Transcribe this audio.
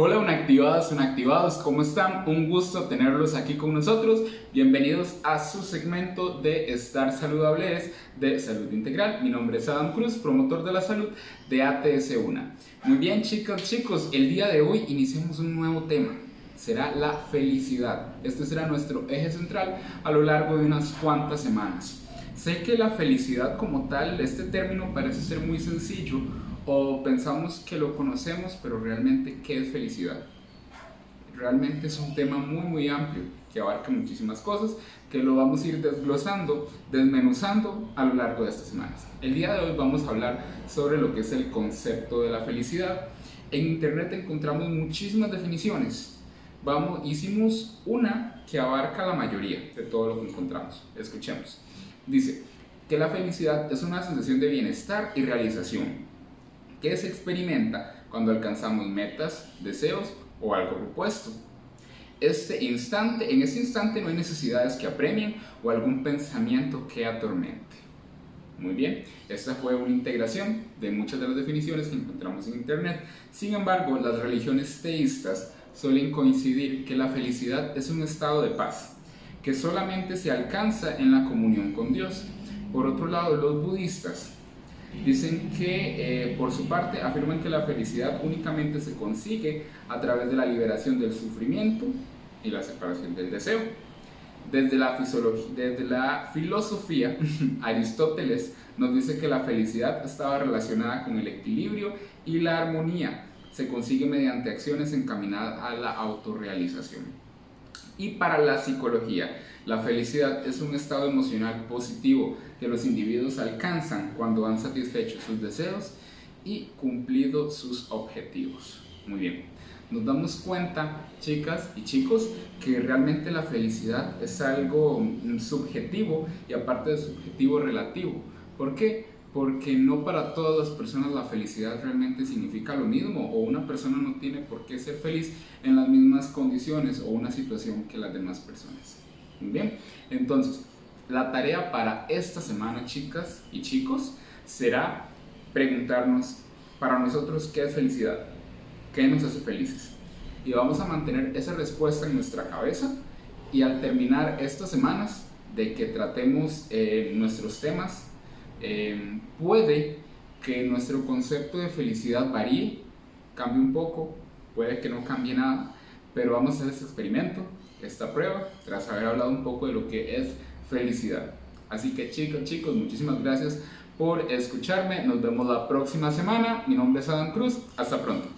Hola unactivados, unactivados, ¿cómo están? Un gusto tenerlos aquí con nosotros. Bienvenidos a su segmento de Estar Saludables de Salud Integral. Mi nombre es Adam Cruz, promotor de la salud de ATS1. Muy bien chicos, chicos, el día de hoy iniciamos un nuevo tema. Será la felicidad. Este será nuestro eje central a lo largo de unas cuantas semanas. Sé que la felicidad como tal, este término parece ser muy sencillo o pensamos que lo conocemos, pero realmente, ¿qué es felicidad? Realmente es un tema muy, muy amplio que abarca muchísimas cosas que lo vamos a ir desglosando, desmenuzando a lo largo de estas semanas. El día de hoy vamos a hablar sobre lo que es el concepto de la felicidad. En internet encontramos muchísimas definiciones. Vamos, hicimos una que abarca la mayoría de todo lo que encontramos. Escuchemos. Dice que la felicidad es una sensación de bienestar y realización que se experimenta cuando alcanzamos metas, deseos o algo propuesto. Este instante, en ese instante no hay necesidades que apremien o algún pensamiento que atormente. Muy bien, esta fue una integración de muchas de las definiciones que encontramos en Internet. Sin embargo, las religiones teístas suelen coincidir que la felicidad es un estado de paz, que solamente se alcanza en la comunión con Dios. Por otro lado, los budistas dicen que, eh, por su parte, afirman que la felicidad únicamente se consigue a través de la liberación del sufrimiento y la separación del deseo. Desde la, desde la filosofía, Aristóteles nos dice que la felicidad estaba relacionada con el equilibrio y la armonía. Se consigue mediante acciones encaminadas a la autorrealización. Y para la psicología, la felicidad es un estado emocional positivo que los individuos alcanzan cuando han satisfecho sus deseos y cumplido sus objetivos. Muy bien, nos damos cuenta, chicas y chicos, que realmente la felicidad es algo subjetivo y aparte de subjetivo relativo. ¿Por qué? Porque no para todas las personas la felicidad realmente significa lo mismo o una persona no tiene por qué ser feliz en las mismas condiciones o una situación que las demás personas. Bien, entonces la tarea para esta semana, chicas y chicos, será preguntarnos para nosotros qué es felicidad, qué nos hace felices. Y vamos a mantener esa respuesta en nuestra cabeza y al terminar estas semanas de que tratemos eh, nuestros temas Em, puede que nuestro concepto de felicidad varíe, cambie un poco, puede que no cambie nada, pero vamos a hacer este experimento, esta prueba, tras haber hablado un poco de lo que es felicidad. Así que chicos, chicos, muchísimas gracias por escucharme. Nos vemos la próxima semana. Mi nombre es Adam Cruz. Hasta pronto.